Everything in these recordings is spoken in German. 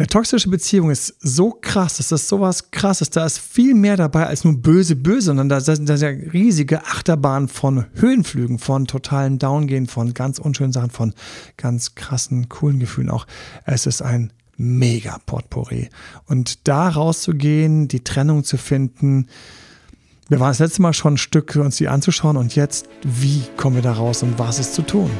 Eine toxische Beziehung ist so krass, das ist sowas krasses. Da ist viel mehr dabei als nur böse, böse, sondern da sind da ja riesige Achterbahnen von Höhenflügen, von totalen Downgehen, von ganz unschönen Sachen, von ganz krassen, coolen Gefühlen auch. Es ist ein mega Potpourri. Und da rauszugehen, die Trennung zu finden, wir waren das letzte Mal schon ein Stück, uns die anzuschauen und jetzt, wie kommen wir da raus und was ist zu tun?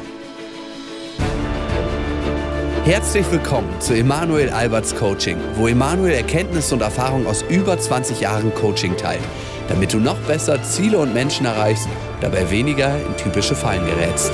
Herzlich willkommen zu Emanuel Alberts Coaching, wo Emanuel Erkenntnisse und Erfahrung aus über 20 Jahren Coaching teilt, damit du noch besser Ziele und Menschen erreichst, dabei weniger in typische Fallen gerätst.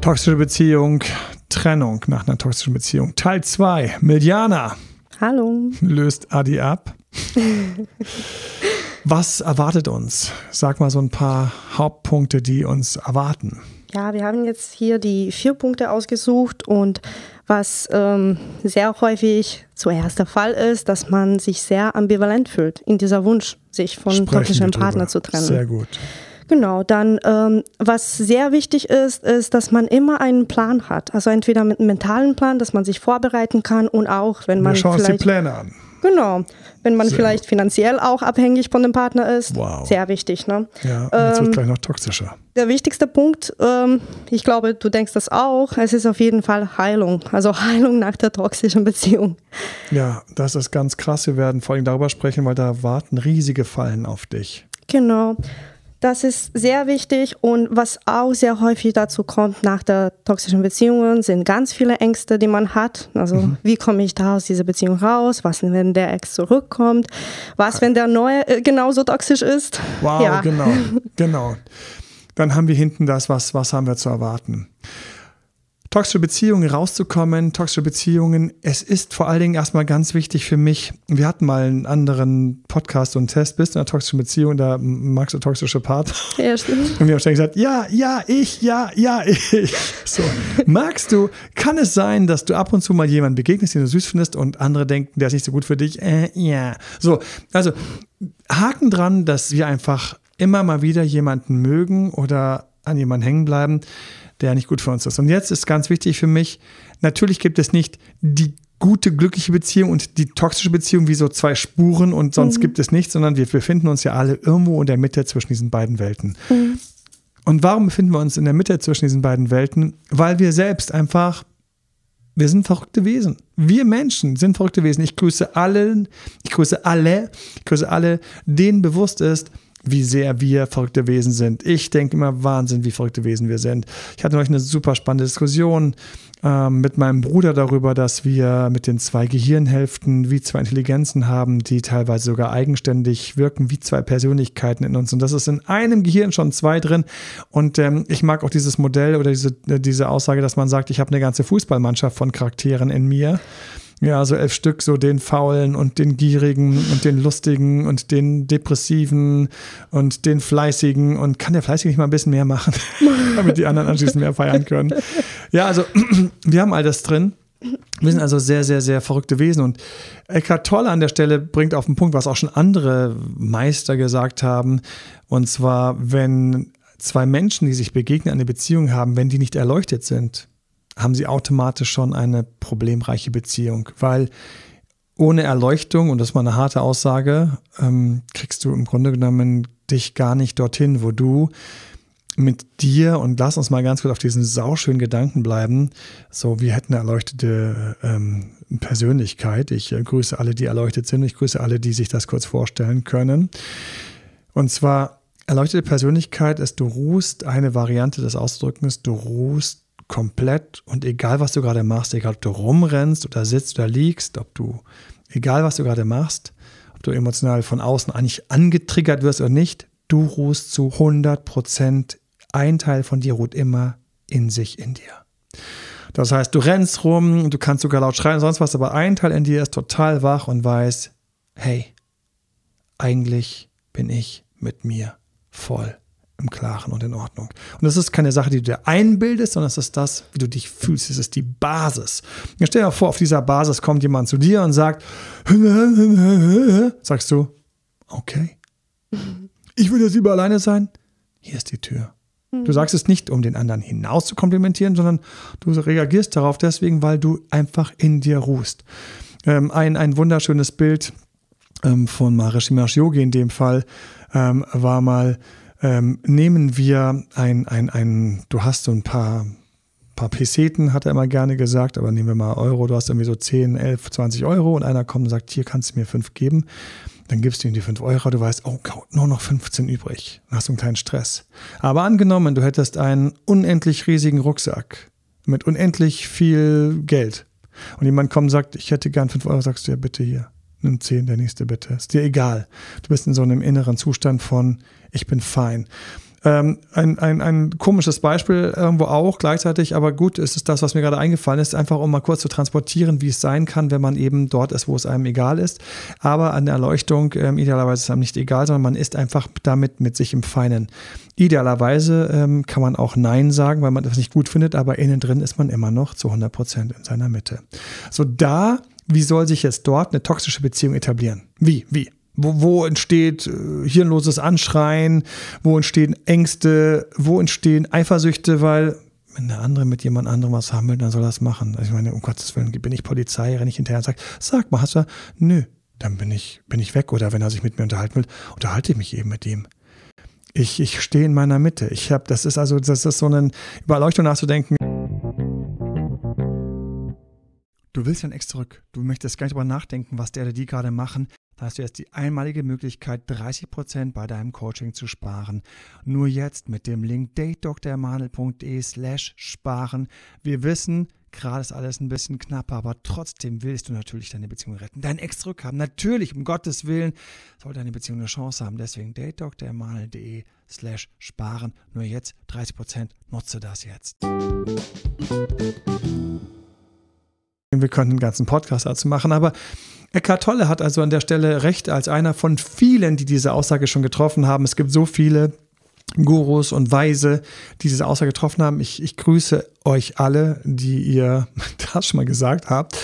Toxische Beziehung, Trennung nach einer toxischen Beziehung. Teil 2. Miliana. Hallo. Löst Adi ab. Was erwartet uns? Sag mal so ein paar Hauptpunkte, die uns erwarten. Ja, wir haben jetzt hier die vier Punkte ausgesucht und was ähm, sehr häufig zuerst der Fall ist, dass man sich sehr ambivalent fühlt in dieser Wunsch, sich von toxischem Partner zu trennen. Sehr gut. Genau, dann ähm, was sehr wichtig ist, ist, dass man immer einen Plan hat. Also entweder mit einem mentalen Plan, dass man sich vorbereiten kann und auch, wenn man Wir schauen uns die Pläne an. Genau, wenn man Sehr vielleicht finanziell auch abhängig von dem Partner ist. Wow. Sehr wichtig. Ne? Ja, und jetzt Ähm, wird gleich noch toxischer. Der wichtigste Punkt, ähm, ich glaube, du denkst das auch, es ist auf jeden Fall Heilung. Also Heilung nach der toxischen Beziehung. Ja, das ist ganz krass. Wir werden vor allem darüber sprechen, weil da warten riesige Fallen auf dich. Genau. Das ist sehr wichtig und was auch sehr häufig dazu kommt nach der toxischen Beziehung, sind ganz viele Ängste, die man hat. Also Mhm. wie komme ich da aus dieser Beziehung raus? Was, wenn der Ex zurückkommt? Was, wenn der neue äh, genauso toxisch ist? Wow, ja. genau, genau. Dann haben wir hinten das, was, was haben wir zu erwarten. Toxische Beziehungen rauszukommen, toxische Beziehungen, es ist vor allen Dingen erstmal ganz wichtig für mich. Wir hatten mal einen anderen Podcast und Test, bist du in einer toxischen Beziehung, da magst du toxische Partner. Ja, stimmt. Und wir haben ständig gesagt, ja, ja, ich, ja, ja, ich. So, magst du, kann es sein, dass du ab und zu mal jemanden begegnest, den du süß findest und andere denken, der ist nicht so gut für dich? Äh, ja. So, also Haken dran, dass wir einfach immer mal wieder jemanden mögen oder an jemanden hängen bleiben, der nicht gut für uns ist. Und jetzt ist ganz wichtig für mich, natürlich gibt es nicht die gute, glückliche Beziehung und die toxische Beziehung wie so zwei Spuren und sonst gibt es nichts, sondern wir befinden uns ja alle irgendwo in der Mitte zwischen diesen beiden Welten. Und warum befinden wir uns in der Mitte zwischen diesen beiden Welten? Weil wir selbst einfach, wir sind verrückte Wesen. Wir Menschen sind verrückte Wesen. Ich grüße allen, ich grüße alle, ich grüße alle, denen bewusst ist, wie sehr wir verrückte Wesen sind. Ich denke immer Wahnsinn, wie verrückte Wesen wir sind. Ich hatte neulich eine super spannende Diskussion ähm, mit meinem Bruder darüber, dass wir mit den zwei Gehirnhälften wie zwei Intelligenzen haben, die teilweise sogar eigenständig wirken, wie zwei Persönlichkeiten in uns. Und das ist in einem Gehirn schon zwei drin. Und ähm, ich mag auch dieses Modell oder diese, äh, diese Aussage, dass man sagt, ich habe eine ganze Fußballmannschaft von Charakteren in mir. Ja, so elf Stück, so den Faulen und den Gierigen und den Lustigen und den Depressiven und den Fleißigen und kann der Fleißige nicht mal ein bisschen mehr machen, damit die anderen anschließend mehr feiern können. Ja, also wir haben all das drin. Wir sind also sehr, sehr, sehr verrückte Wesen und Eckhart Tolle an der Stelle bringt auf den Punkt, was auch schon andere Meister gesagt haben, und zwar, wenn zwei Menschen, die sich begegnen, eine Beziehung haben, wenn die nicht erleuchtet sind, haben sie automatisch schon eine problemreiche Beziehung, weil ohne Erleuchtung, und das ist mal eine harte Aussage, ähm, kriegst du im Grunde genommen dich gar nicht dorthin, wo du mit dir und lass uns mal ganz kurz auf diesen sauschönen Gedanken bleiben. So, wir hätten eine erleuchtete ähm, Persönlichkeit. Ich äh, grüße alle, die erleuchtet sind. Ich grüße alle, die sich das kurz vorstellen können. Und zwar, erleuchtete Persönlichkeit ist, du ruhst, eine Variante des Ausdrückens, du ruhst komplett und egal, was du gerade machst, egal, ob du rumrennst oder sitzt oder liegst, ob du, egal, was du gerade machst, ob du emotional von außen eigentlich angetriggert wirst oder nicht, du ruhst zu 100 Prozent. Ein Teil von dir ruht immer in sich, in dir. Das heißt, du rennst rum, du kannst sogar laut schreien und sonst was, aber ein Teil in dir ist total wach und weiß, hey, eigentlich bin ich mit mir voll im Klaren und in Ordnung. Und das ist keine Sache, die du dir einbildest, sondern es ist das, wie du dich fühlst. Es ist die Basis. Jetzt stell dir vor, auf dieser Basis kommt jemand zu dir und sagt, sagst du, okay, ich will jetzt lieber alleine sein. Hier ist die Tür. Du sagst es nicht, um den anderen hinaus zu komplimentieren, sondern du reagierst darauf deswegen, weil du einfach in dir ruhst. Ähm, ein, ein wunderschönes Bild ähm, von Maharishi Mahesh Yogi in dem Fall ähm, war mal, ähm, nehmen wir ein, ein, ein, du hast so ein paar paar Peseten, hat er immer gerne gesagt, aber nehmen wir mal Euro, du hast irgendwie so 10, 11, 20 Euro und einer kommt und sagt, hier kannst du mir 5 geben. Dann gibst du ihm die 5 Euro, du weißt, oh Gott, nur noch 15 übrig. Dann hast du einen kleinen Stress. Aber angenommen, du hättest einen unendlich riesigen Rucksack mit unendlich viel Geld und jemand kommt und sagt, ich hätte gern 5 Euro, sagst du ja bitte hier, nimm 10, der nächste bitte. Ist dir egal. Du bist in so einem inneren Zustand von, ich bin fein. Ähm, ein, ein, ein komisches Beispiel irgendwo auch gleichzeitig, aber gut, ist es das, was mir gerade eingefallen ist, einfach um mal kurz zu transportieren, wie es sein kann, wenn man eben dort ist, wo es einem egal ist. Aber an der Erleuchtung, ähm, idealerweise ist es einem nicht egal, sondern man ist einfach damit mit sich im Feinen. Idealerweise ähm, kann man auch Nein sagen, weil man das nicht gut findet, aber innen drin ist man immer noch zu 100 Prozent in seiner Mitte. So da, wie soll sich jetzt dort eine toxische Beziehung etablieren? Wie? Wie? Wo, wo entsteht äh, hirnloses Anschreien? Wo entstehen Ängste? Wo entstehen Eifersüchte? Weil wenn der andere mit jemand anderem was haben will, dann soll er das machen. Also ich meine, um Gottes Willen, bin ich Polizei, renne ich hinterher und sage, sag mal, hast du, nö, dann bin ich, bin ich weg. Oder wenn er sich mit mir unterhalten will, unterhalte ich mich eben mit ihm. Ich, ich stehe in meiner Mitte. Ich habe, das ist also, das ist so eine Überleuchtung nachzudenken. Du willst ja extra zurück. Du möchtest gar nicht darüber nachdenken, was der oder die gerade machen. Da hast du jetzt die einmalige Möglichkeit, 30% bei deinem Coaching zu sparen. Nur jetzt mit dem Link datedoktormanel.de slash sparen. Wir wissen, gerade ist alles ein bisschen knapper, aber trotzdem willst du natürlich deine Beziehung retten. Dein Ex zurückhaben. Natürlich, um Gottes Willen, soll deine Beziehung eine Chance haben. Deswegen datedoktormanel.de slash sparen. Nur jetzt 30%. Nutze das jetzt. Wir könnten einen ganzen Podcast dazu machen, aber Eckhart Tolle hat also an der Stelle recht als einer von vielen, die diese Aussage schon getroffen haben. Es gibt so viele Gurus und Weise, die diese Aussage getroffen haben. Ich, ich grüße euch alle, die ihr das schon mal gesagt habt.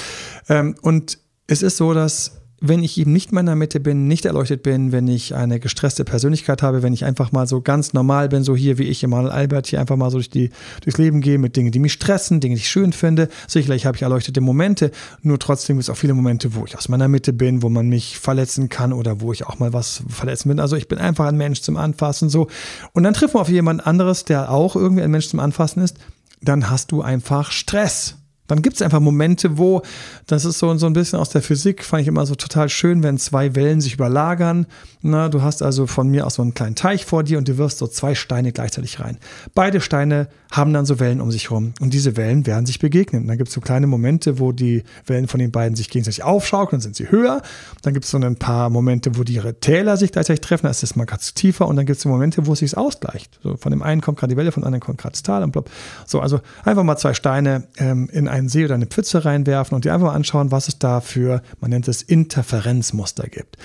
Ähm, und es ist so, dass wenn ich eben nicht in meiner Mitte bin, nicht erleuchtet bin, wenn ich eine gestresste Persönlichkeit habe, wenn ich einfach mal so ganz normal bin, so hier wie ich, Emanuel Albert, hier einfach mal so durch die, durchs Leben gehe mit Dingen, die mich stressen, Dinge, die ich schön finde. Sicherlich habe ich erleuchtete Momente, nur trotzdem gibt es auch viele Momente, wo ich aus meiner Mitte bin, wo man mich verletzen kann oder wo ich auch mal was verletzen bin. Also ich bin einfach ein Mensch zum Anfassen so. Und dann trifft man auf jemand anderes, der auch irgendwie ein Mensch zum Anfassen ist. Dann hast du einfach Stress. Dann gibt es einfach Momente, wo, das ist so, so ein bisschen aus der Physik, fand ich immer so total schön, wenn zwei Wellen sich überlagern. Na, du hast also von mir aus so einen kleinen Teich vor dir und du wirfst so zwei Steine gleichzeitig rein. Beide Steine haben dann so Wellen um sich herum und diese Wellen werden sich begegnen. Und dann gibt es so kleine Momente, wo die Wellen von den beiden sich gegenseitig aufschaukeln, dann sind sie höher. Dann gibt es so ein paar Momente, wo die ihre Täler sich gleichzeitig treffen, da ist es mal ganz tiefer und dann gibt es so Momente, wo es sich ausgleicht. So, von dem einen kommt gerade die Welle, von dem anderen kommt gerade das Tal und blub. So, also einfach mal zwei Steine ähm, in einen See oder eine Pfütze reinwerfen und dir einfach mal anschauen, was es da für, man nennt es Interferenzmuster gibt.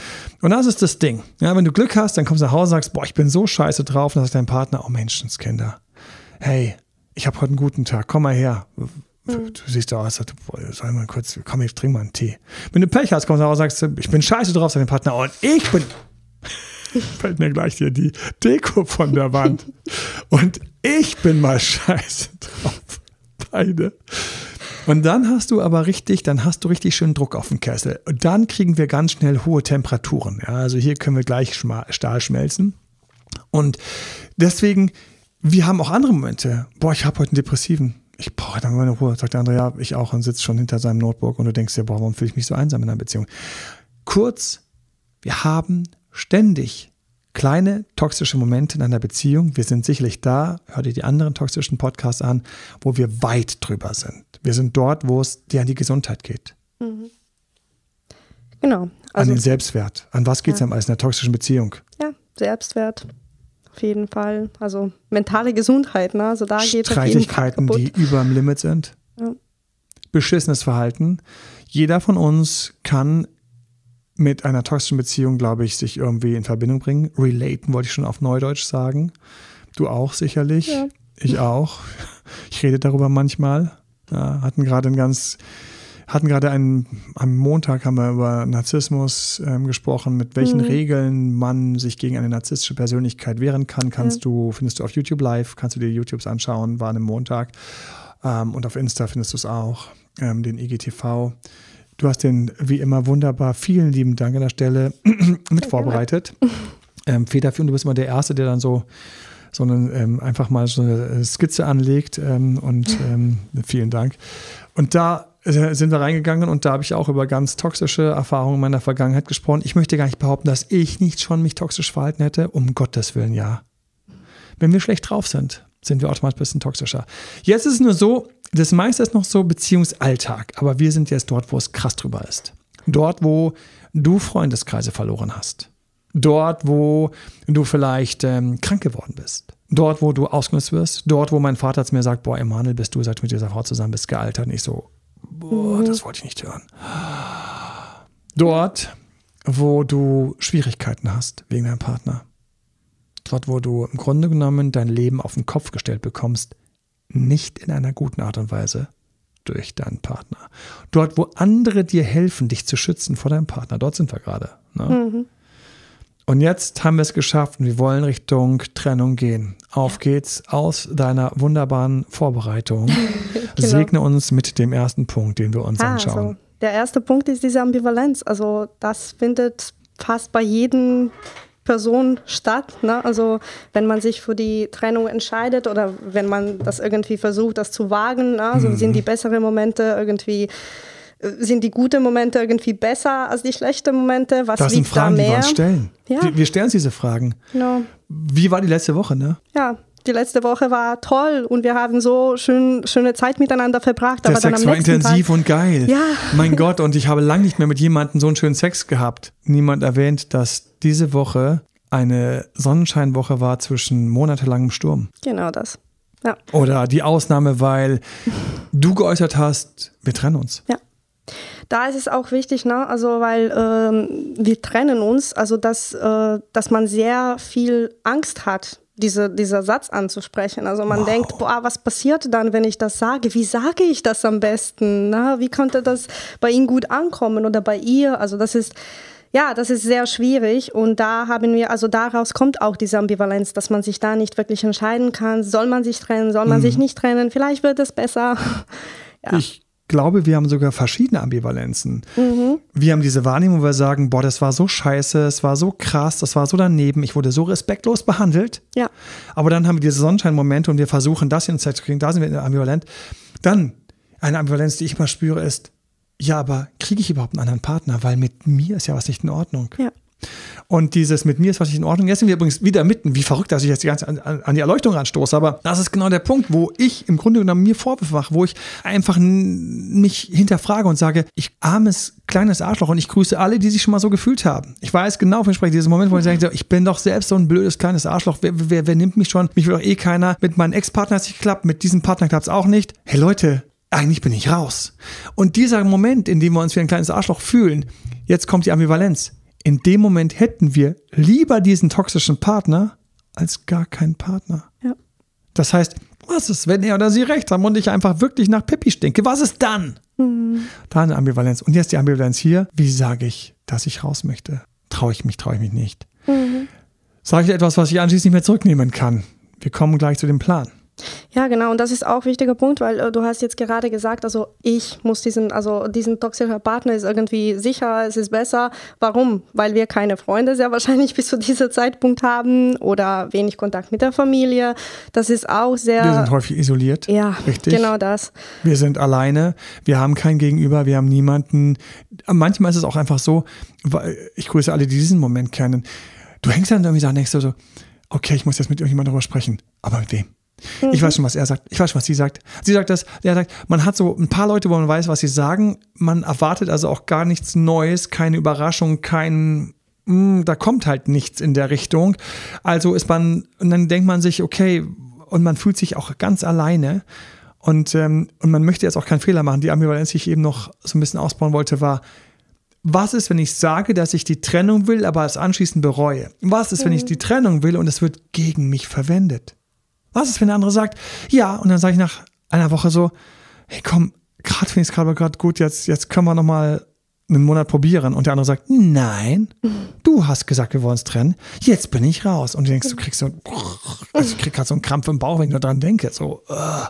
Und das ist das Ding. Ja, wenn du Glück hast, dann kommst du nach Hause und sagst, boah, ich bin so scheiße drauf, und dann sagt dein Partner, oh Menschenskinder, hey, ich habe heute einen guten Tag, komm mal her. Mhm. Du siehst aus, du, soll mal kurz, komm, ich trink mal einen Tee. Wenn du Pech hast, kommst du nach Hause und sagst, ich bin scheiße drauf, sagt dein Partner, und ich bin fällt mir gleich hier die Deko von der Wand. Und ich bin mal scheiße drauf. Beide. Und dann hast du aber richtig, dann hast du richtig schön Druck auf dem Kessel. Und dann kriegen wir ganz schnell hohe Temperaturen. Ja, also hier können wir gleich Stahl schmelzen. Und deswegen, wir haben auch andere Momente. Boah, ich habe heute einen Depressiven. Ich brauche dann meine Ruhe. Sagt der andere, ja, ich auch und sitzt schon hinter seinem Notebook und du denkst dir, boah, warum fühle ich mich so einsam in einer Beziehung? Kurz, wir haben ständig kleine toxische Momente in einer Beziehung. Wir sind sicherlich da, hör dir die anderen toxischen Podcasts an, wo wir weit drüber sind. Wir sind dort, wo es dir an die Gesundheit geht. Mhm. Genau. Also, an den Selbstwert. An was geht es ja. am meisten in einer toxischen Beziehung? Ja, Selbstwert. Auf jeden Fall. Also mentale Gesundheit, ne? Also da geht es Streitigkeiten, die über dem Limit sind. Ja. Beschissenes Verhalten. Jeder von uns kann mit einer toxischen Beziehung, glaube ich, sich irgendwie in Verbindung bringen. Relaten wollte ich schon auf Neudeutsch sagen. Du auch sicherlich. Ja. Ich auch. Ich rede darüber manchmal. Ja, hatten gerade ein ganz, hatten gerade einen, am Montag haben wir über Narzissmus ähm, gesprochen, mit welchen mhm. Regeln man sich gegen eine narzisstische Persönlichkeit wehren kann. Kannst ja. du, findest du auf YouTube live, kannst du dir YouTubes anschauen, war an einem Montag. Ähm, und auf Insta findest du es auch, ähm, den IGTV. Du hast den wie immer wunderbar, vielen lieben Dank an der Stelle mit vorbereitet. Ähm, federführend, du bist immer der Erste, der dann so sondern ähm, einfach mal so eine Skizze anlegt ähm, und ähm, vielen Dank. Und da äh, sind wir reingegangen und da habe ich auch über ganz toxische Erfahrungen meiner Vergangenheit gesprochen. Ich möchte gar nicht behaupten, dass ich nicht schon mich toxisch verhalten hätte. Um Gottes Willen, ja. Wenn wir schlecht drauf sind, sind wir automatisch ein bisschen toxischer. Jetzt ist es nur so, das meiste ist noch so Beziehungsalltag, aber wir sind jetzt dort, wo es krass drüber ist. Dort, wo du Freundeskreise verloren hast. Dort, wo du vielleicht ähm, krank geworden bist. Dort, wo du ausgenutzt wirst. Dort, wo mein Vater zu mir sagt, boah, Emanuel, bist du, seit du mit dieser Frau zusammen bist, gealtert. Und ich so, boah, mhm. das wollte ich nicht hören. Dort, wo du Schwierigkeiten hast wegen deinem Partner. Dort, wo du im Grunde genommen dein Leben auf den Kopf gestellt bekommst, nicht in einer guten Art und Weise durch deinen Partner. Dort, wo andere dir helfen, dich zu schützen vor deinem Partner, dort sind wir gerade. Ne? Mhm. Und jetzt haben wir es geschafft und wir wollen Richtung Trennung gehen. Auf geht's aus deiner wunderbaren Vorbereitung. genau. Segne uns mit dem ersten Punkt, den wir uns ah, anschauen. Also der erste Punkt ist diese Ambivalenz. Also das findet fast bei jedem Person statt. Ne? Also wenn man sich für die Trennung entscheidet oder wenn man das irgendwie versucht, das zu wagen, ne? also mhm. sind die besseren Momente irgendwie sind die guten Momente irgendwie besser als die schlechten Momente? Was das sind Fragen, da die wir uns stellen. Ja. Wir, wir stellen uns diese Fragen. Genau. Wie war die letzte Woche, ne? Ja, die letzte Woche war toll und wir haben so schön, schöne Zeit miteinander verbracht. Der Sex war intensiv Tag, und geil. Ja. Mein Gott, und ich habe lange nicht mehr mit jemandem so einen schönen Sex gehabt. Niemand erwähnt, dass diese Woche eine Sonnenscheinwoche war zwischen monatelangem Sturm. Genau das. Ja. Oder die Ausnahme, weil du geäußert hast, wir trennen uns. Ja da ist es auch wichtig, ne? also weil ähm, wir trennen uns, also dass, äh, dass man sehr viel Angst hat, diese, dieser Satz anzusprechen. Also man wow. denkt, boah, was passiert dann, wenn ich das sage? Wie sage ich das am besten? Na, wie konnte das bei ihm gut ankommen oder bei ihr? Also das ist ja, das ist sehr schwierig und da haben wir, also daraus kommt auch diese Ambivalenz, dass man sich da nicht wirklich entscheiden kann. Soll man sich trennen, soll man mhm. sich nicht trennen? Vielleicht wird es besser. ja. Ich glaube, wir haben sogar verschiedene Ambivalenzen. Mhm. Wir haben diese Wahrnehmung, wo wir sagen, boah, das war so scheiße, es war so krass, das war so daneben, ich wurde so respektlos behandelt. Ja. Aber dann haben wir diese Sonnenscheinmomente und wir versuchen, das in Zeit zu kriegen, da sind wir ambivalent. Dann eine Ambivalenz, die ich mal spüre, ist, ja, aber kriege ich überhaupt einen anderen Partner? Weil mit mir ist ja was nicht in Ordnung. Ja. Und dieses mit mir ist was nicht in Ordnung. Jetzt sind wir übrigens wieder mitten. Wie verrückt, dass ich jetzt die ganze an, an die Erleuchtung anstoße. Aber das ist genau der Punkt, wo ich im Grunde genommen mir Vorwürfe mache, wo ich einfach mich hinterfrage und sage, ich armes kleines Arschloch und ich grüße alle, die sich schon mal so gefühlt haben. Ich weiß genau, von ich spreche, diesen Moment, wo ich sage, ich bin doch selbst so ein blödes kleines Arschloch. Wer, wer, wer nimmt mich schon? Mich will doch eh keiner. Mit meinem Ex-Partner hat es nicht geklappt, mit diesem Partner klappt es auch nicht. Hey Leute, eigentlich bin ich raus. Und dieser Moment, in dem wir uns wie ein kleines Arschloch fühlen, jetzt kommt die Ambivalenz in dem Moment hätten wir lieber diesen toxischen Partner als gar keinen Partner. Ja. Das heißt, was ist, wenn er oder sie recht haben und ich einfach wirklich nach Pippi stinke? Was ist dann? Mhm. Da eine Ambivalenz. Und jetzt die Ambivalenz hier. Wie sage ich, dass ich raus möchte? Traue ich mich, traue ich mich nicht? Mhm. Sage ich etwas, was ich anschließend nicht mehr zurücknehmen kann? Wir kommen gleich zu dem Plan. Ja, genau. Und das ist auch ein wichtiger Punkt, weil äh, du hast jetzt gerade gesagt, also ich muss diesen, also diesen toxischen Partner ist irgendwie sicher, es ist besser. Warum? Weil wir keine Freunde sehr wahrscheinlich bis zu diesem Zeitpunkt haben oder wenig Kontakt mit der Familie. Das ist auch sehr. Wir sind häufig isoliert. Ja, richtig. Genau das. Wir sind alleine. Wir haben kein Gegenüber. Wir haben niemanden. Manchmal ist es auch einfach so, ich grüße alle, die diesen Moment kennen. Du hängst dann irgendwie da und denkst so, okay, ich muss jetzt mit irgendjemandem darüber sprechen. Aber mit wem? Mhm. Ich weiß schon, was er sagt. Ich weiß schon, was sie sagt. Sie sagt das, er sagt, man hat so ein paar Leute, wo man weiß, was sie sagen. Man erwartet also auch gar nichts Neues, keine Überraschung, kein, mh, hm, da kommt halt nichts in der Richtung. Also ist man, und dann denkt man sich, okay, und man fühlt sich auch ganz alleine. Und, ähm, und man möchte jetzt auch keinen Fehler machen. Die Ambivalenz, die ich eben noch so ein bisschen ausbauen wollte, war, was ist, wenn ich sage, dass ich die Trennung will, aber es anschließend bereue? Was ist, wenn ich mhm. die Trennung will und es wird gegen mich verwendet? Was ist, wenn der andere sagt, ja, und dann sage ich nach einer Woche so, hey komm, gerade finde ich es gerade gut, jetzt, jetzt können wir nochmal einen Monat probieren. Und der andere sagt, nein, du hast gesagt, wir wollen uns trennen. Jetzt bin ich raus. Und du denkst, du kriegst so, also ich krieg gerade so einen Krampf im Bauch, wenn ich nur dran denke. So, uh.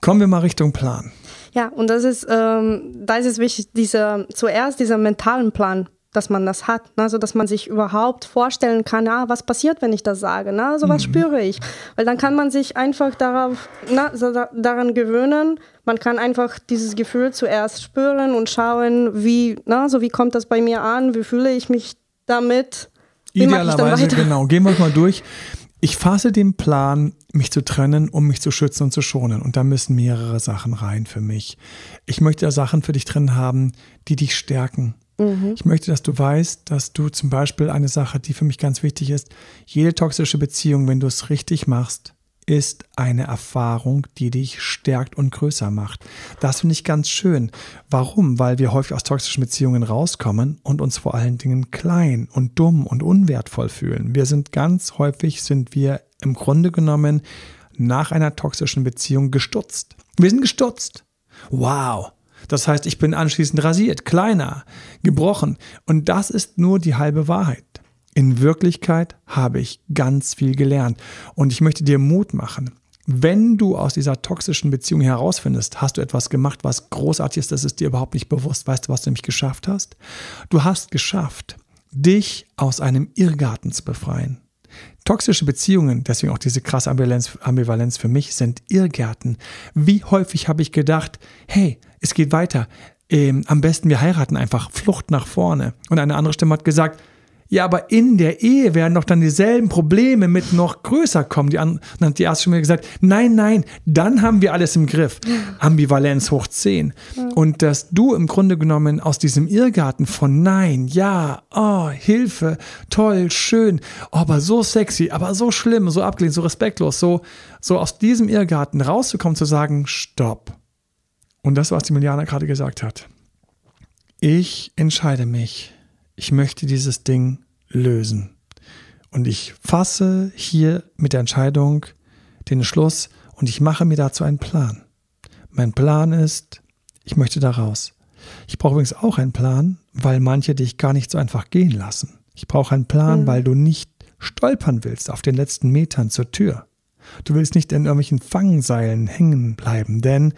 kommen wir mal Richtung Plan. Ja, und das ist, ähm, da ist es wichtig, dieser, zuerst dieser mentalen Plan dass man das hat, ne? so dass man sich überhaupt vorstellen kann, ah, was passiert, wenn ich das sage, ne? so was mhm. spüre ich, weil dann kann man sich einfach darauf, na, so da, daran gewöhnen, man kann einfach dieses Gefühl zuerst spüren und schauen, wie, na, so wie kommt das bei mir an, wie fühle ich mich damit, wie Idealerweise, genau, gehen wir mal durch. Ich fasse den Plan, mich zu trennen, um mich zu schützen und zu schonen. Und da müssen mehrere Sachen rein für mich. Ich möchte Sachen für dich drin haben, die dich stärken, Mhm. Ich möchte, dass du weißt, dass du zum Beispiel eine Sache, die für mich ganz wichtig ist, jede toxische Beziehung, wenn du es richtig machst, ist eine Erfahrung, die dich stärkt und größer macht. Das finde ich ganz schön. Warum? Weil wir häufig aus toxischen Beziehungen rauskommen und uns vor allen Dingen klein und dumm und unwertvoll fühlen. Wir sind ganz häufig, sind wir im Grunde genommen nach einer toxischen Beziehung gestutzt. Wir sind gestutzt. Wow, das heißt, ich bin anschließend rasiert, kleiner, gebrochen. Und das ist nur die halbe Wahrheit. In Wirklichkeit habe ich ganz viel gelernt. Und ich möchte dir Mut machen. Wenn du aus dieser toxischen Beziehung herausfindest, hast du etwas gemacht, was großartig ist, das ist dir überhaupt nicht bewusst. Weißt du, was du nämlich geschafft hast? Du hast geschafft, dich aus einem Irrgarten zu befreien. Toxische Beziehungen, deswegen auch diese krasse Ambivalenz, Ambivalenz für mich, sind Irrgärten. Wie häufig habe ich gedacht, hey, es geht weiter. Ähm, am besten wir heiraten einfach, Flucht nach vorne. Und eine andere Stimme hat gesagt, ja, aber in der Ehe werden doch dann dieselben Probleme mit noch größer kommen. Die dann hat die erste Stimme gesagt, nein, nein, dann haben wir alles im Griff. Ambivalenz hoch 10. Und dass du im Grunde genommen aus diesem Irrgarten von nein, ja, oh, Hilfe, toll, schön, oh, aber so sexy, aber so schlimm, so abgelehnt, so respektlos, so, so aus diesem Irrgarten rauszukommen, zu sagen, stopp. Und das, was die Milianer gerade gesagt hat. Ich entscheide mich ich möchte dieses Ding lösen. Und ich fasse hier mit der Entscheidung den Schluss und ich mache mir dazu einen Plan. Mein Plan ist, ich möchte da raus. Ich brauche übrigens auch einen Plan, weil manche dich gar nicht so einfach gehen lassen. Ich brauche einen Plan, mhm. weil du nicht stolpern willst auf den letzten Metern zur Tür. Du willst nicht in irgendwelchen Fangseilen hängen bleiben, denn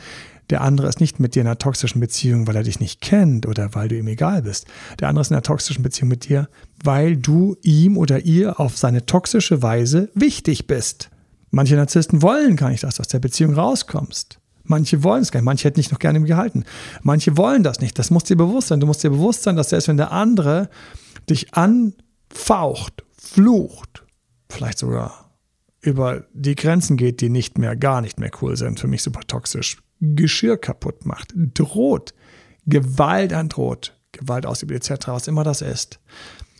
der andere ist nicht mit dir in einer toxischen Beziehung, weil er dich nicht kennt oder weil du ihm egal bist. Der andere ist in einer toxischen Beziehung mit dir, weil du ihm oder ihr auf seine toxische Weise wichtig bist. Manche Narzissten wollen gar nicht, dass du aus der Beziehung rauskommst. Manche wollen es gar nicht. Manche hätten dich noch gerne gehalten. Manche wollen das nicht. Das muss dir bewusst sein. Du musst dir bewusst sein, dass selbst wenn der andere dich anfaucht, flucht, vielleicht sogar über die Grenzen geht, die nicht mehr, gar nicht mehr cool sind, für mich super toxisch, Geschirr kaputt macht, droht, Gewalt androht, Gewalt ausübt etc., was immer das ist.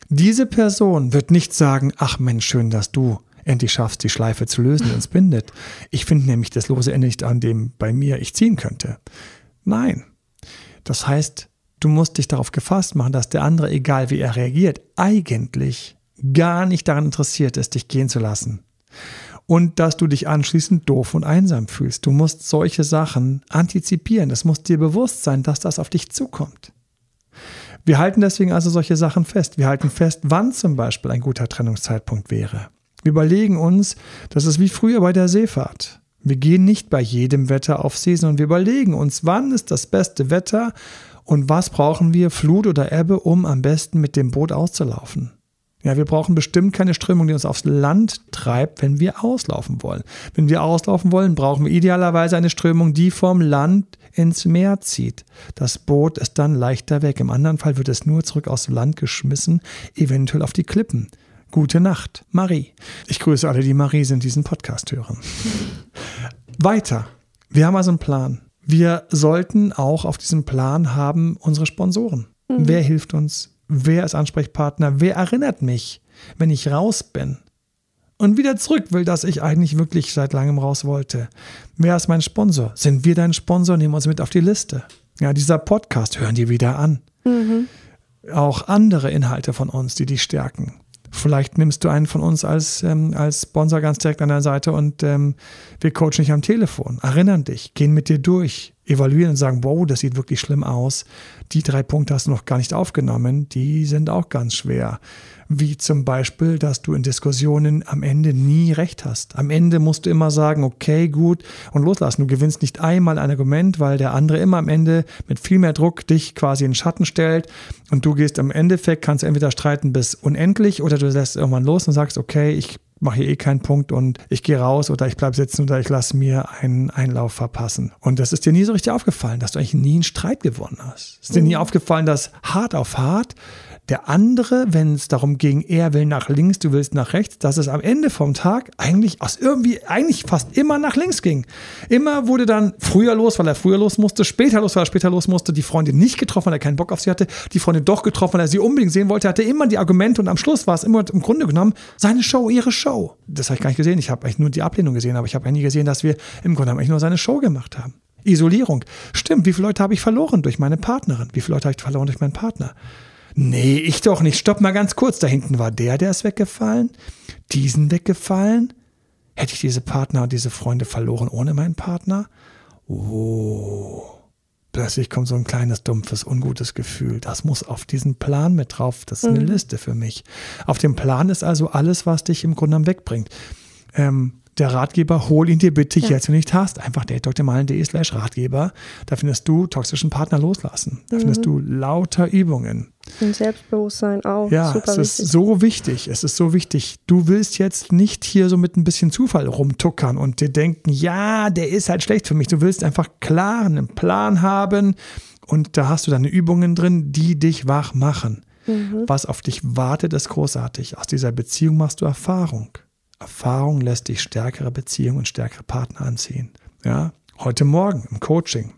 Diese Person wird nicht sagen, ach Mensch, schön, dass du endlich schaffst, die Schleife zu lösen, die uns bindet. Ich finde nämlich das lose Ende nicht an dem bei mir ich ziehen könnte. Nein. Das heißt, du musst dich darauf gefasst machen, dass der andere, egal wie er reagiert, eigentlich gar nicht daran interessiert ist, dich gehen zu lassen und dass du dich anschließend doof und einsam fühlst. Du musst solche Sachen antizipieren. Es muss dir bewusst sein, dass das auf dich zukommt. Wir halten deswegen also solche Sachen fest. Wir halten fest, wann zum Beispiel ein guter Trennungszeitpunkt wäre. Wir überlegen uns, das ist wie früher bei der Seefahrt. Wir gehen nicht bei jedem Wetter auf See, sondern wir überlegen uns, wann ist das beste Wetter und was brauchen wir, Flut oder Ebbe, um am besten mit dem Boot auszulaufen. Ja, wir brauchen bestimmt keine Strömung, die uns aufs Land treibt, wenn wir auslaufen wollen. Wenn wir auslaufen wollen, brauchen wir idealerweise eine Strömung, die vom Land ins Meer zieht. Das Boot ist dann leichter weg. Im anderen Fall wird es nur zurück aus dem Land geschmissen, eventuell auf die Klippen. Gute Nacht, Marie. Ich grüße alle, die Marie sind, diesen Podcast hören. Weiter. Wir haben also einen Plan. Wir sollten auch auf diesem Plan haben unsere Sponsoren. Mhm. Wer hilft uns? Wer ist Ansprechpartner? Wer erinnert mich, wenn ich raus bin? Und wieder zurück will, dass ich eigentlich wirklich seit langem raus wollte. Wer ist mein Sponsor? Sind wir dein Sponsor? Nehmen wir uns mit auf die Liste. Ja, dieser Podcast hören dir wieder an. Mhm. Auch andere Inhalte von uns, die dich stärken. Vielleicht nimmst du einen von uns als, ähm, als Sponsor ganz direkt an der Seite und ähm, wir coachen dich am Telefon, erinnern dich, gehen mit dir durch, evaluieren und sagen, wow, das sieht wirklich schlimm aus. Die drei Punkte hast du noch gar nicht aufgenommen, die sind auch ganz schwer. Wie zum Beispiel, dass du in Diskussionen am Ende nie recht hast. Am Ende musst du immer sagen, okay, gut und loslassen. Du gewinnst nicht einmal ein Argument, weil der andere immer am Ende mit viel mehr Druck dich quasi in den Schatten stellt und du gehst im Endeffekt, kannst entweder streiten bis unendlich oder du lässt irgendwann los und sagst, okay, ich mache hier eh keinen Punkt und ich gehe raus oder ich bleibe sitzen oder ich lasse mir einen Einlauf verpassen. Und das ist dir nie so richtig aufgefallen, dass du eigentlich nie einen Streit gewonnen hast. Es ist dir nie mhm. aufgefallen, dass hart auf hart der andere, wenn es darum ging, er will nach links, du willst nach rechts, dass es am Ende vom Tag eigentlich aus irgendwie, eigentlich fast immer nach links ging. Immer wurde dann früher los, weil er früher los musste, später los, weil er später los musste, die Freundin nicht getroffen, weil er keinen Bock auf sie hatte, die Freundin doch getroffen, weil er sie unbedingt sehen wollte, hatte immer die Argumente und am Schluss war es immer im Grunde genommen seine Show, ihre Show. Das habe ich gar nicht gesehen. Ich habe eigentlich nur die Ablehnung gesehen, aber ich habe nie gesehen, dass wir im Grunde genommen nur seine Show gemacht haben. Isolierung. Stimmt, wie viele Leute habe ich verloren durch meine Partnerin? Wie viele Leute habe ich verloren durch meinen Partner? Nee, ich doch nicht. Stopp mal ganz kurz. Da hinten war der, der ist weggefallen. Diesen weggefallen. Hätte ich diese Partner und diese Freunde verloren ohne meinen Partner? Oh. Plötzlich kommt so ein kleines, dumpfes, ungutes Gefühl. Das muss auf diesen Plan mit drauf. Das ist eine mhm. Liste für mich. Auf dem Plan ist also alles, was dich im Grunde genommen wegbringt. Ähm, der Ratgeber, hol ihn dir bitte ja. jetzt, wenn du nicht hast. Einfach datedoktormalen.de slash Ratgeber. Da findest du toxischen Partner loslassen. Da mhm. findest du lauter Übungen. Und Selbstbewusstsein auch. Ja, Super es ist wichtig. so wichtig. Es ist so wichtig. Du willst jetzt nicht hier so mit ein bisschen Zufall rumtuckern und dir denken, ja, der ist halt schlecht für mich. Du willst einfach klar einen Plan haben und da hast du deine Übungen drin, die dich wach machen. Mhm. Was auf dich wartet, ist großartig. Aus dieser Beziehung machst du Erfahrung. Erfahrung lässt dich stärkere Beziehungen und stärkere Partner anziehen. Ja, heute Morgen im Coaching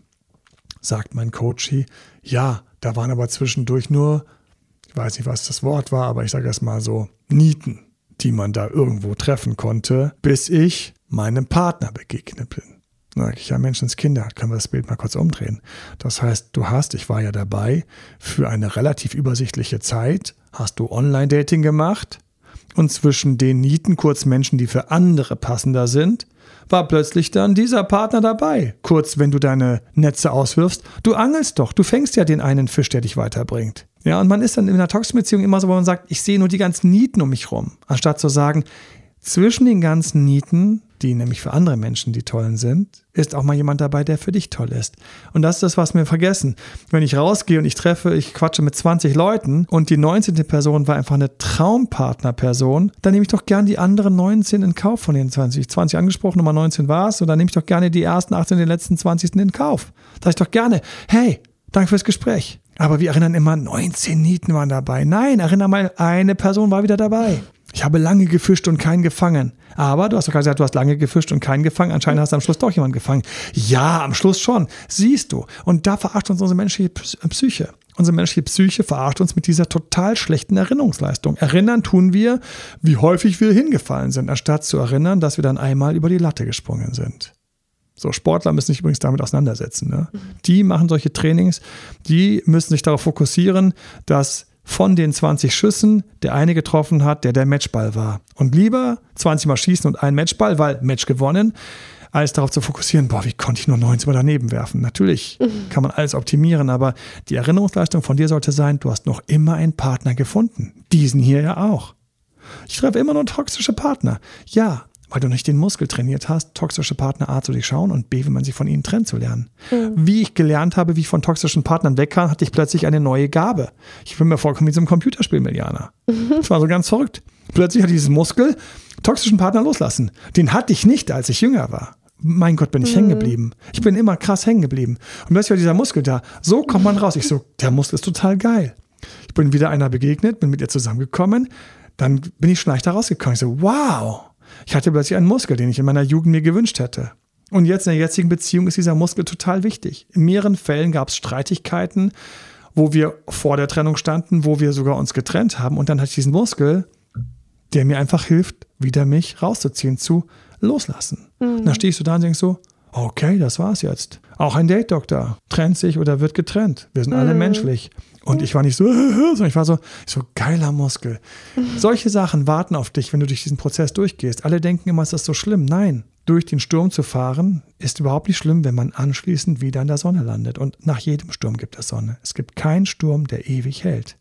sagt mein Coachie, ja, da waren aber zwischendurch nur, ich weiß nicht, was das Wort war, aber ich sage es mal so, Nieten, die man da irgendwo treffen konnte, bis ich meinem Partner begegnet bin. Na, sage ich, ja, Menschenskinder, können wir das Bild mal kurz umdrehen. Das heißt, du hast, ich war ja dabei, für eine relativ übersichtliche Zeit, hast du Online-Dating gemacht, und zwischen den Nieten, kurz Menschen, die für andere passender sind, war plötzlich dann dieser Partner dabei. Kurz, wenn du deine Netze auswirfst, du angelst doch, du fängst ja den einen Fisch, der dich weiterbringt. Ja, und man ist dann in einer Toxbeziehung immer so, wo man sagt, ich sehe nur die ganzen Nieten um mich rum, anstatt zu sagen, zwischen den ganzen Nieten die nämlich für andere Menschen die tollen sind, ist auch mal jemand dabei, der für dich toll ist. Und das ist das, was wir vergessen. Wenn ich rausgehe und ich treffe, ich quatsche mit 20 Leuten und die 19. Person war einfach eine Traumpartnerperson, dann nehme ich doch gern die anderen 19 in Kauf von den 20. 20 angesprochen, Nummer 19 war es, und dann nehme ich doch gerne die ersten 18 und den letzten 20. in Kauf. Sag ich doch gerne, hey, danke fürs Gespräch. Aber wir erinnern immer, 19 Nieten waren dabei. Nein, erinner mal, eine Person war wieder dabei. Ich habe lange gefischt und keinen gefangen. Aber du hast doch gerade gesagt, du hast lange gefischt und keinen gefangen. Anscheinend hast du am Schluss doch jemanden gefangen. Ja, am Schluss schon. Siehst du. Und da verarscht uns unsere menschliche Psyche. Unsere menschliche Psyche verarscht uns mit dieser total schlechten Erinnerungsleistung. Erinnern tun wir, wie häufig wir hingefallen sind, anstatt zu erinnern, dass wir dann einmal über die Latte gesprungen sind. So, Sportler müssen sich übrigens damit auseinandersetzen. Ne? Mhm. Die machen solche Trainings, die müssen sich darauf fokussieren, dass von den 20 Schüssen der eine getroffen hat, der der Matchball war. Und lieber 20 Mal schießen und einen Matchball, weil Match gewonnen, als darauf zu fokussieren, boah, wie konnte ich nur 19 Mal daneben werfen? Natürlich mhm. kann man alles optimieren, aber die Erinnerungsleistung von dir sollte sein, du hast noch immer einen Partner gefunden. Diesen hier ja auch. Ich treffe immer nur toxische Partner. Ja, weil du nicht den Muskel trainiert hast, toxische Partner A zu durchschauen und B, wenn man sich von ihnen trennt, zu lernen. Mhm. Wie ich gelernt habe, wie ich von toxischen Partnern wegkam, hatte ich plötzlich eine neue Gabe. Ich bin mir vorgekommen wie so ein Computerspiel, Milianer. Mhm. Das war so ganz verrückt. Plötzlich hatte ich diesen Muskel toxischen Partner loslassen. Den hatte ich nicht, als ich jünger war. Mein Gott, bin ich mhm. hängen geblieben. Ich bin immer krass hängen geblieben. Und plötzlich war dieser Muskel da. So kommt man raus. Ich so, der Muskel ist total geil. Ich bin wieder einer begegnet, bin mit ihr zusammengekommen. Dann bin ich schon leichter rausgekommen. Ich so, wow, ich hatte plötzlich einen Muskel, den ich in meiner Jugend mir gewünscht hätte. Und jetzt in der jetzigen Beziehung ist dieser Muskel total wichtig. In mehreren Fällen gab es Streitigkeiten, wo wir vor der Trennung standen, wo wir sogar uns getrennt haben. Und dann hatte ich diesen Muskel, der mir einfach hilft, wieder mich rauszuziehen, zu loslassen. Mhm. Und dann stehe ich so da und denke so, okay, das war's jetzt. Auch ein Date-Doktor trennt sich oder wird getrennt. Wir sind mhm. alle menschlich. Und ich war nicht so, sondern ich war so, so geiler Muskel. Solche Sachen warten auf dich, wenn du durch diesen Prozess durchgehst. Alle denken immer, es ist so schlimm. Nein, durch den Sturm zu fahren, ist überhaupt nicht schlimm, wenn man anschließend wieder in der Sonne landet. Und nach jedem Sturm gibt es Sonne. Es gibt keinen Sturm, der ewig hält.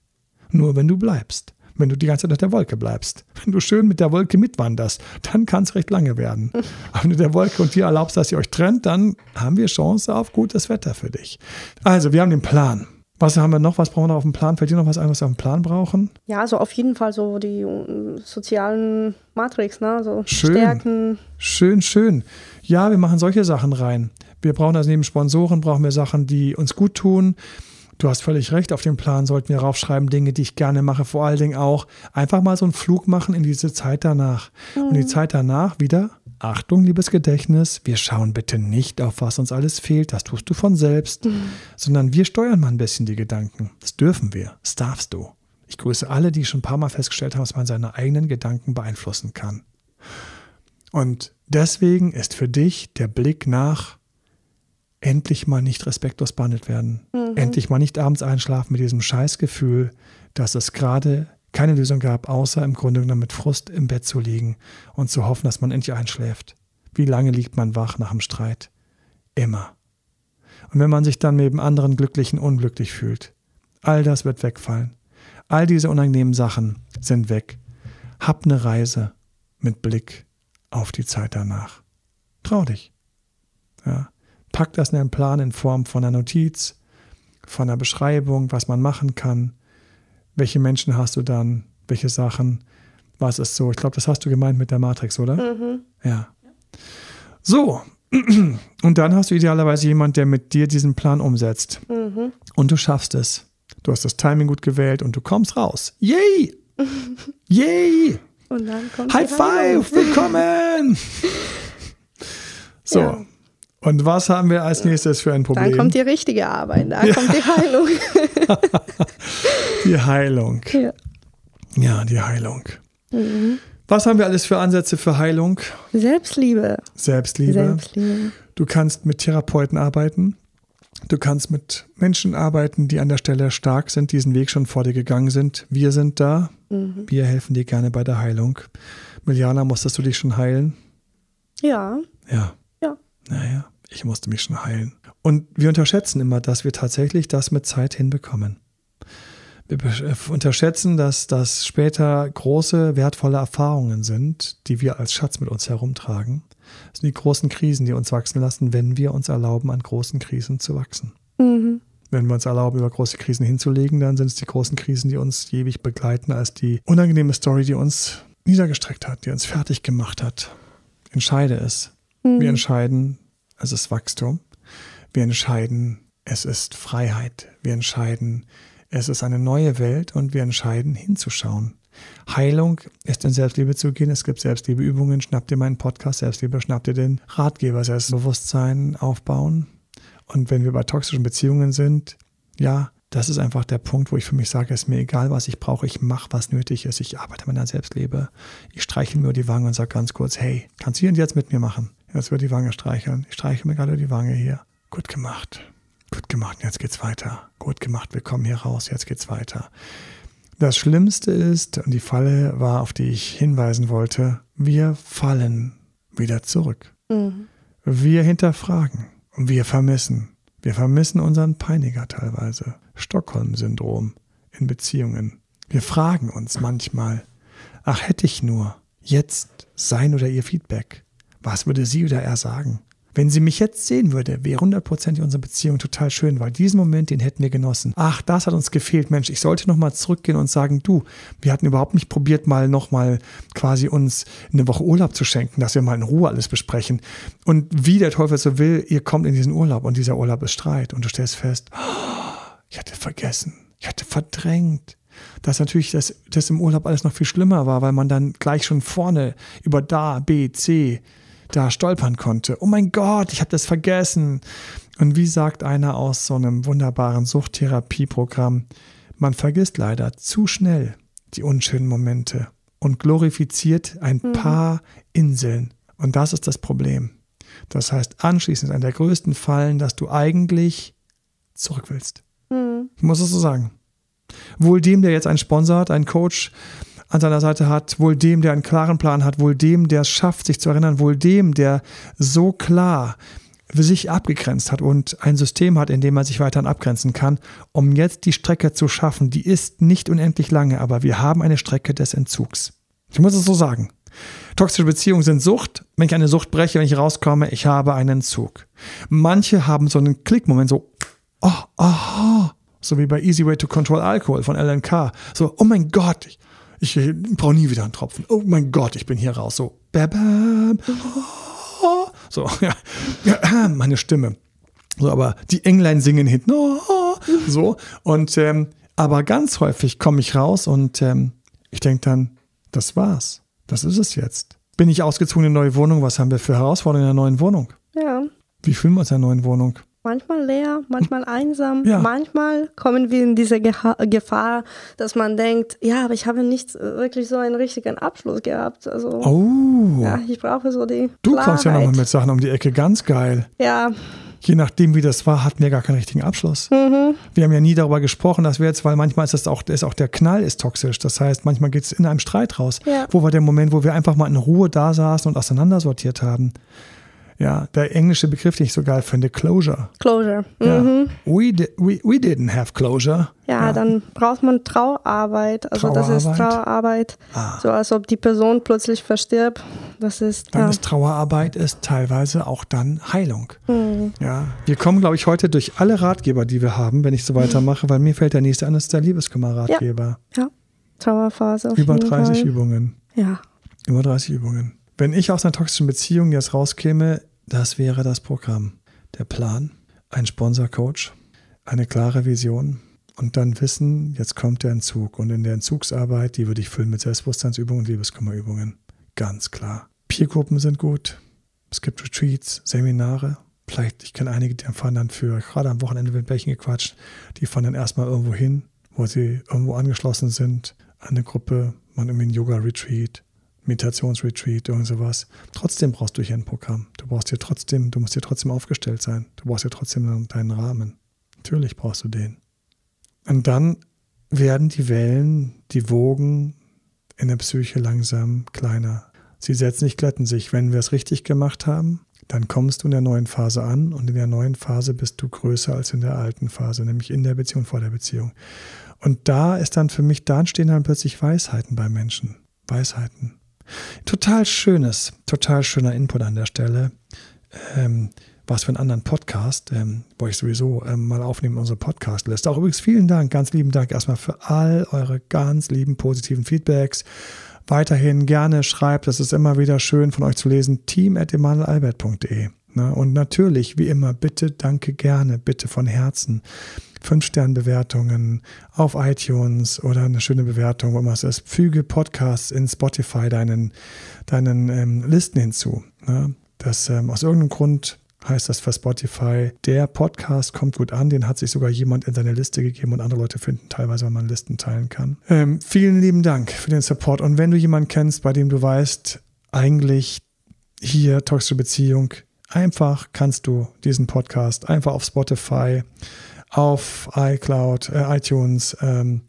Nur wenn du bleibst. Wenn du die ganze Zeit auf der Wolke bleibst. Wenn du schön mit der Wolke mitwanderst, dann kann es recht lange werden. Aber wenn du der Wolke und dir erlaubst, dass ihr euch trennt, dann haben wir Chance auf gutes Wetter für dich. Also, wir haben den Plan. Was haben wir noch? Was brauchen wir noch auf dem Plan? Fällt dir noch was ein, was wir auf dem Plan brauchen? Ja, also auf jeden Fall so die äh, sozialen Matrix, ne? So schön. Stärken. Schön, schön. Ja, wir machen solche Sachen rein. Wir brauchen also neben Sponsoren, brauchen wir Sachen, die uns gut tun. Du hast völlig recht, auf dem Plan sollten wir raufschreiben, Dinge, die ich gerne mache, vor allen Dingen auch einfach mal so einen Flug machen in diese Zeit danach. Mhm. Und die Zeit danach wieder Achtung, liebes Gedächtnis, wir schauen bitte nicht auf, was uns alles fehlt, das tust du von selbst, mhm. sondern wir steuern mal ein bisschen die Gedanken. Das dürfen wir, das darfst du. Ich grüße alle, die schon ein paar Mal festgestellt haben, dass man seine eigenen Gedanken beeinflussen kann. Und deswegen ist für dich der Blick nach endlich mal nicht respektlos behandelt werden. Mhm. Endlich mal nicht abends einschlafen mit diesem Scheißgefühl, dass es gerade keine Lösung gab, außer im Grunde genommen mit Frust im Bett zu liegen und zu hoffen, dass man endlich einschläft. Wie lange liegt man wach nach dem Streit? Immer. Und wenn man sich dann neben anderen Glücklichen unglücklich fühlt, all das wird wegfallen. All diese unangenehmen Sachen sind weg. Hab eine Reise mit Blick auf die Zeit danach. Trau dich. Ja. Pack das in einen Plan in Form von einer Notiz, von einer Beschreibung, was man machen kann, welche Menschen hast du dann, welche Sachen, was ist so. Ich glaube, das hast du gemeint mit der Matrix, oder? Mhm. Ja. So, und dann hast du idealerweise jemand, der mit dir diesen Plan umsetzt. Mhm. Und du schaffst es. Du hast das Timing gut gewählt und du kommst raus. Yay! Yay! Und dann kommt High Five! Willkommen! So. Ja. Und was haben wir als nächstes für ein Problem? Dann kommt die richtige Arbeit, da ja. kommt die Heilung. die Heilung. Ja, ja die Heilung. Mhm. Was haben wir alles für Ansätze für Heilung? Selbstliebe. Selbstliebe. Selbstliebe. Du kannst mit Therapeuten arbeiten. Du kannst mit Menschen arbeiten, die an der Stelle stark sind, diesen Weg schon vor dir gegangen sind. Wir sind da. Mhm. Wir helfen dir gerne bei der Heilung. Miliana, musstest du dich schon heilen? Ja. Ja. Naja, ich musste mich schon heilen. Und wir unterschätzen immer, dass wir tatsächlich das mit Zeit hinbekommen. Wir äh, unterschätzen, dass das später große, wertvolle Erfahrungen sind, die wir als Schatz mit uns herumtragen. Das sind die großen Krisen, die uns wachsen lassen, wenn wir uns erlauben, an großen Krisen zu wachsen. Mhm. Wenn wir uns erlauben, über große Krisen hinzulegen, dann sind es die großen Krisen, die uns ewig begleiten, als die unangenehme Story, die uns niedergestreckt hat, die uns fertig gemacht hat. Entscheide es. Mhm. Wir entscheiden, es ist Wachstum. Wir entscheiden, es ist Freiheit. Wir entscheiden, es ist eine neue Welt und wir entscheiden, hinzuschauen. Heilung ist in Selbstliebe zu gehen. Es gibt Selbstliebeübungen. Schnapp dir meinen Podcast Selbstliebe, schnapp dir den Ratgeber Selbstbewusstsein aufbauen. Und wenn wir bei toxischen Beziehungen sind, ja, das ist einfach der Punkt, wo ich für mich sage, es ist mir egal, was ich brauche, ich mache, was nötig ist, ich arbeite an meiner Selbstliebe. Ich streiche mir die Wange und sage ganz kurz, hey, kannst du hier und jetzt mit mir machen? Jetzt wird die Wange streicheln. Ich streiche mir gerade die Wange hier. Gut gemacht. Gut gemacht, jetzt geht's weiter. Gut gemacht, wir kommen hier raus, jetzt geht's weiter. Das Schlimmste ist, und die Falle war, auf die ich hinweisen wollte, wir fallen wieder zurück. Mhm. Wir hinterfragen und wir vermissen. Wir vermissen unseren Peiniger teilweise. Stockholm-Syndrom in Beziehungen. Wir fragen uns manchmal, ach hätte ich nur jetzt sein oder ihr Feedback. Was würde sie oder er sagen? Wenn sie mich jetzt sehen würde, wäre hundertprozentig unsere Beziehung total schön, weil diesen Moment, den hätten wir genossen. Ach, das hat uns gefehlt, Mensch. Ich sollte nochmal zurückgehen und sagen, du, wir hatten überhaupt nicht probiert, mal nochmal quasi uns eine Woche Urlaub zu schenken, dass wir mal in Ruhe alles besprechen. Und wie der Teufel so will, ihr kommt in diesen Urlaub und dieser Urlaub ist Streit und du stellst fest, ich hatte vergessen, ich hatte verdrängt dass natürlich das, das im Urlaub alles noch viel schlimmer war, weil man dann gleich schon vorne über da, B, C da stolpern konnte. Oh mein Gott, ich habe das vergessen. Und wie sagt einer aus so einem wunderbaren Suchttherapieprogramm, man vergisst leider zu schnell die unschönen Momente und glorifiziert ein mhm. paar Inseln. Und das ist das Problem. Das heißt, anschließend ist einer der größten Fallen, dass du eigentlich zurück willst. Mhm. Ich muss es so sagen. Wohl dem, der jetzt einen Sponsor hat, einen Coach, an seiner Seite hat, wohl dem, der einen klaren Plan hat, wohl dem, der es schafft, sich zu erinnern, wohl dem, der so klar für sich abgegrenzt hat und ein System hat, in dem man sich weiterhin abgrenzen kann, um jetzt die Strecke zu schaffen. Die ist nicht unendlich lange, aber wir haben eine Strecke des Entzugs. Ich muss es so sagen. Toxische Beziehungen sind Sucht. Wenn ich eine Sucht breche, wenn ich rauskomme, ich habe einen Entzug. Manche haben so einen Klickmoment, so, oh, aha, so wie bei Easy Way to Control Alcohol von LNK. So, oh mein Gott, ich, ich brauche nie wieder einen Tropfen. Oh mein Gott, ich bin hier raus. So, bam, oh, so, ja, ja, meine Stimme. So, aber die Englein singen hinten, oh, so. Und, ähm, aber ganz häufig komme ich raus und ähm, ich denke dann, das war's. Das ist es jetzt. Bin ich ausgezogen in eine neue Wohnung? Was haben wir für Herausforderungen in der neuen Wohnung? Ja. Wie fühlen wir uns in der neuen Wohnung? Manchmal leer, manchmal einsam. Ja. Manchmal kommen wir in diese Gefahr, dass man denkt, ja, aber ich habe nicht wirklich so einen richtigen Abschluss gehabt. Also, oh. Ja, ich brauche so die. Du Klarheit. kommst ja nochmal mit Sachen um die Ecke, ganz geil. Ja, je nachdem, wie das war, hatten wir gar keinen richtigen Abschluss. Mhm. Wir haben ja nie darüber gesprochen, dass wir jetzt, weil manchmal ist das auch, ist auch der Knall ist toxisch. Das heißt, manchmal geht es in einem Streit raus. Ja. Wo war der Moment, wo wir einfach mal in Ruhe da saßen und auseinandersortiert haben? Ja, der englische Begriff, den ich so geil finde, Closure. Closure. Ja. Mhm. We, di we, we didn't have closure. Ja, Ja. dann braucht man Trauerarbeit. Also das ist Trauerarbeit? Trauerarbeit. Ah. So als ob die Person plötzlich verstirbt. Das ist Dann ja. ist Trauerarbeit ist teilweise auch dann Heilung. Mhm. Ja, wir kommen, glaube ich, heute durch alle Ratgeber, die wir haben, wenn ich so weitermache, weil mir fällt der nächste an, das ist der Liebeskummer-Ratgeber. ja. Trauerphase auf Über jeden 30 Fall. Übungen. Ja. Über 30 Übungen. Wenn ich aus einer toxischen Beziehung jetzt rauskäme, das wäre das Programm. Der Plan, ein Sponsor-Coach, eine klare Vision und dann wissen, jetzt kommt der Entzug. Und in der Entzugsarbeit, die würde ich füllen mit Selbstbewusstseinsübungen und Liebeskummerübungen. Ganz klar. Peergruppen sind gut. Es gibt Retreats, Seminare. Vielleicht, ich kenne einige, die fahren dann für, gerade am Wochenende wird Bächen gequatscht, die fahren dann erstmal irgendwo hin, wo sie irgendwo angeschlossen sind, an eine Gruppe, man irgendwie ein Yoga-Retreat, Meditationsretreat, irgend sowas. Trotzdem brauchst du hier ein Programm. Du brauchst hier trotzdem, du musst hier trotzdem aufgestellt sein. Du brauchst hier trotzdem deinen Rahmen. Natürlich brauchst du den. Und dann werden die Wellen, die Wogen in der Psyche langsam kleiner. Sie setzen sich, glätten sich. Wenn wir es richtig gemacht haben, dann kommst du in der neuen Phase an und in der neuen Phase bist du größer als in der alten Phase, nämlich in der Beziehung vor der Beziehung. Und da ist dann für mich, da entstehen dann plötzlich Weisheiten bei Menschen. Weisheiten. Total schönes, total schöner Input an der Stelle. Ähm, was für einen anderen Podcast, ähm, wollte ich sowieso ähm, mal aufnehmen unsere Podcast-Liste. Auch übrigens vielen Dank, ganz lieben Dank erstmal für all eure ganz lieben positiven Feedbacks. Weiterhin gerne schreibt, das ist immer wieder schön von euch zu lesen, team.emanuelalbert.de. Ne? Und natürlich, wie immer, bitte, danke gerne, bitte von Herzen. Fünf-Sterne-Bewertungen auf iTunes oder eine schöne Bewertung, wo immer es ist. Füge Podcasts in Spotify deinen, deinen ähm, Listen hinzu. Ne? Das ähm, aus irgendeinem Grund heißt das für Spotify, der Podcast kommt gut an, den hat sich sogar jemand in seine Liste gegeben und andere Leute finden teilweise, weil man Listen teilen kann. Ähm, vielen lieben Dank für den Support und wenn du jemanden kennst, bei dem du weißt, eigentlich hier toxische Beziehung, einfach kannst du diesen Podcast einfach auf Spotify, auf iCloud, äh, iTunes, ähm,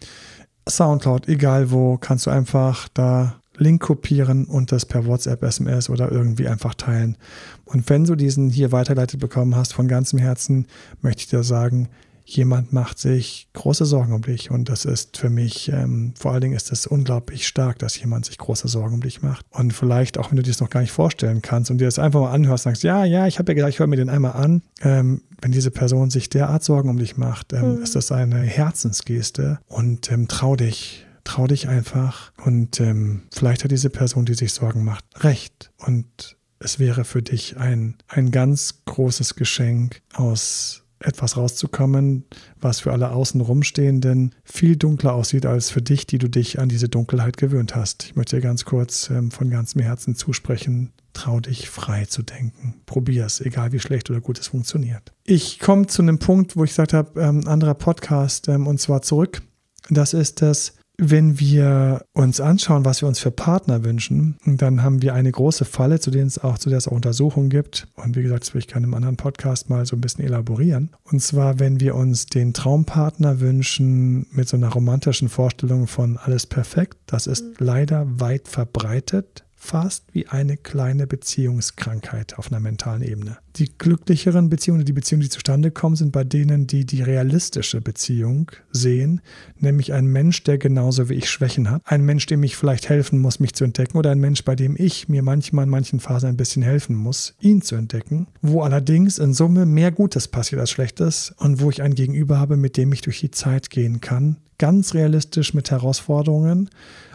Soundcloud, egal wo, kannst du einfach da Link kopieren und das per WhatsApp, SMS oder irgendwie einfach teilen. Und wenn du diesen hier weitergeleitet bekommen hast, von ganzem Herzen, möchte ich dir sagen, jemand macht sich große Sorgen um dich. Und das ist für mich, ähm, vor allen Dingen ist es unglaublich stark, dass jemand sich große Sorgen um dich macht. Und vielleicht, auch wenn du dir das noch gar nicht vorstellen kannst und dir das einfach mal anhörst, sagst, ja, ja, ich habe ja gesagt, ich höre mir den einmal an. Ähm, wenn diese Person sich derart Sorgen um dich macht, ähm, Mhm. ist das eine Herzensgeste. Und ähm, trau dich, trau dich einfach. Und ähm, vielleicht hat diese Person, die sich Sorgen macht, recht. Und es wäre für dich ein, ein ganz großes Geschenk, aus etwas rauszukommen, was für alle außen rumstehenden viel dunkler aussieht als für dich, die du dich an diese Dunkelheit gewöhnt hast. Ich möchte dir ganz kurz ähm, von ganzem Herzen zusprechen. Trau dich frei zu denken. Probier es, egal wie schlecht oder gut es funktioniert. Ich komme zu einem Punkt, wo ich gesagt habe, ähm, anderer Podcast, ähm, und zwar zurück. Das ist das, wenn wir uns anschauen, was wir uns für Partner wünschen, dann haben wir eine große Falle, zu, denen es auch, zu der es auch Untersuchungen gibt. Und wie gesagt, das will ich gerne im anderen Podcast mal so ein bisschen elaborieren. Und zwar, wenn wir uns den Traumpartner wünschen mit so einer romantischen Vorstellung von alles perfekt, das ist mhm. leider weit verbreitet fast wie eine kleine Beziehungskrankheit auf einer mentalen Ebene. Die glücklicheren Beziehungen, die Beziehungen, die zustande kommen, sind bei denen, die die realistische Beziehung sehen, nämlich ein Mensch, der genauso wie ich Schwächen hat, ein Mensch, dem ich vielleicht helfen muss, mich zu entdecken, oder ein Mensch, bei dem ich mir manchmal in manchen Phasen ein bisschen helfen muss, ihn zu entdecken, wo allerdings in Summe mehr Gutes passiert als Schlechtes und wo ich ein Gegenüber habe, mit dem ich durch die Zeit gehen kann, ganz realistisch mit Herausforderungen,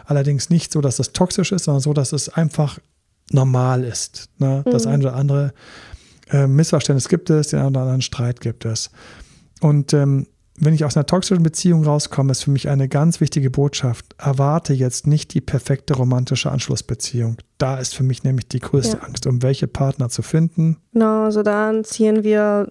allerdings nicht so, dass es toxisch ist, sondern so, dass es einfach normal ist. Ne? Mhm. Das eine oder andere äh, Missverständnis gibt es, den einen oder anderen Streit gibt es. Und ähm, wenn ich aus einer toxischen Beziehung rauskomme, ist für mich eine ganz wichtige Botschaft. Erwarte jetzt nicht die perfekte romantische Anschlussbeziehung. Da ist für mich nämlich die größte ja. Angst, um welche Partner zu finden. Genau, also dann ziehen wir